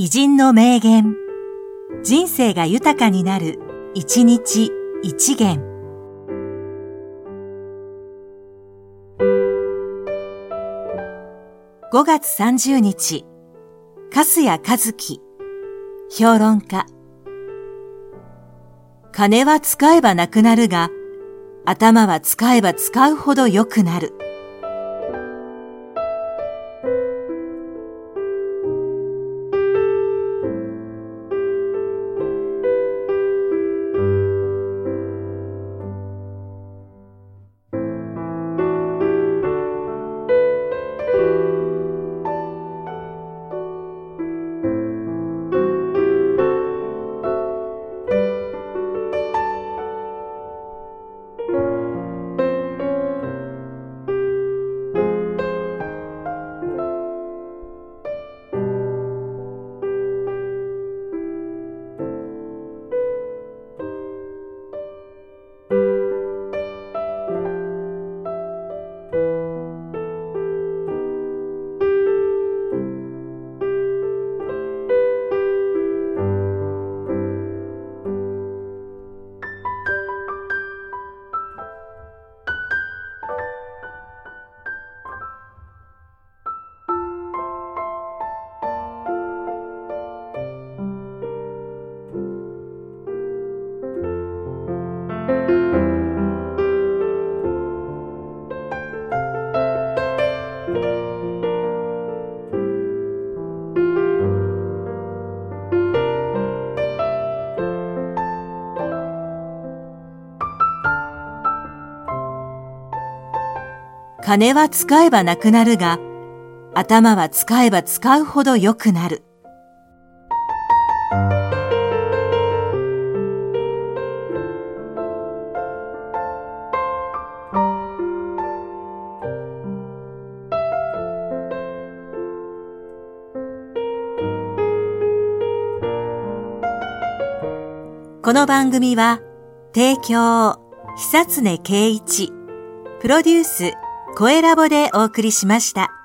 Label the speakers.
Speaker 1: 偉人の名言。人生が豊かになる、一日一元。5月30日、粕谷和樹、評論家。金は使えばなくなるが、頭は使えば使うほど良くなる。金は使えばなくなるが、頭は使えば使うほど良くなる。この番組は、提供、久常圭一、プロデュース、声ラボでお送りしました。